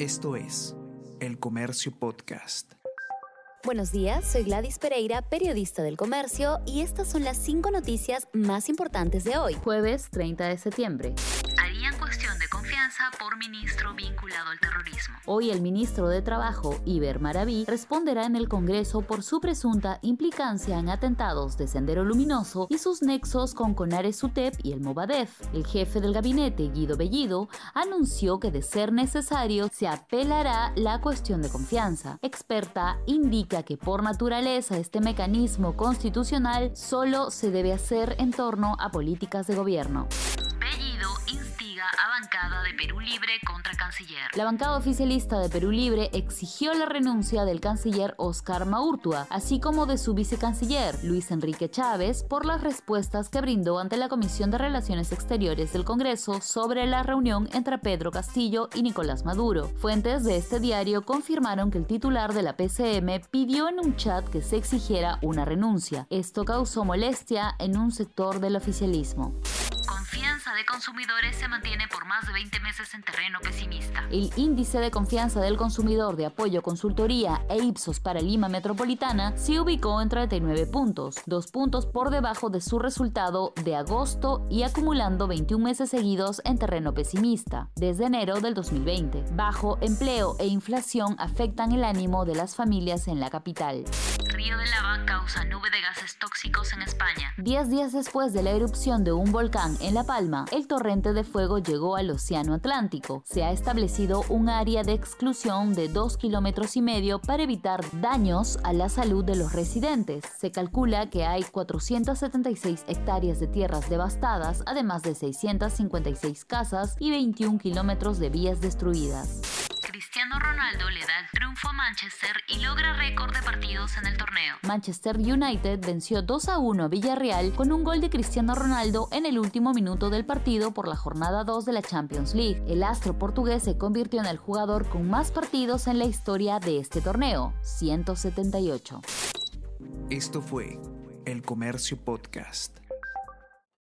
Esto es El Comercio Podcast. Buenos días, soy Gladys Pereira, periodista del comercio, y estas son las cinco noticias más importantes de hoy, jueves 30 de septiembre. Por ministro vinculado al terrorismo. Hoy el ministro de Trabajo, Iber Maraví, responderá en el Congreso por su presunta implicancia en atentados de Sendero Luminoso y sus nexos con Conares Sutep y el Movadef. El jefe del gabinete, Guido Bellido, anunció que de ser necesario se apelará la cuestión de confianza. Experta indica que por naturaleza este mecanismo constitucional solo se debe hacer en torno a políticas de gobierno bancada de Perú Libre contra canciller. La bancada oficialista de Perú Libre exigió la renuncia del canciller Oscar Maurtua, así como de su vicecanciller Luis Enrique Chávez, por las respuestas que brindó ante la Comisión de Relaciones Exteriores del Congreso sobre la reunión entre Pedro Castillo y Nicolás Maduro. Fuentes de este diario confirmaron que el titular de la PCM pidió en un chat que se exigiera una renuncia. Esto causó molestia en un sector del oficialismo de consumidores se mantiene por más de 20 meses en terreno pesimista. El índice de confianza del consumidor de apoyo consultoría e Ipsos para Lima Metropolitana se ubicó en 39 puntos, dos puntos por debajo de su resultado de agosto y acumulando 21 meses seguidos en terreno pesimista, desde enero del 2020. Bajo empleo e inflación afectan el ánimo de las familias en la capital. Río de Lava causa nube de gases tóxicos en España. Diez días después de la erupción de un volcán en La Palma, el torrente de fuego llegó al Océano Atlántico. Se ha establecido un área de exclusión de dos kilómetros y medio para evitar daños a la salud de los residentes. Se calcula que hay 476 hectáreas de tierras devastadas, además de 656 casas y 21 kilómetros de vías destruidas. Cristiano Ronaldo le da el triunfo Manchester y logra récord de partidos en el torneo. Manchester United venció 2 a 1 a Villarreal con un gol de Cristiano Ronaldo en el último minuto del partido por la jornada 2 de la Champions League. El astro portugués se convirtió en el jugador con más partidos en la historia de este torneo, 178. Esto fue El Comercio Podcast.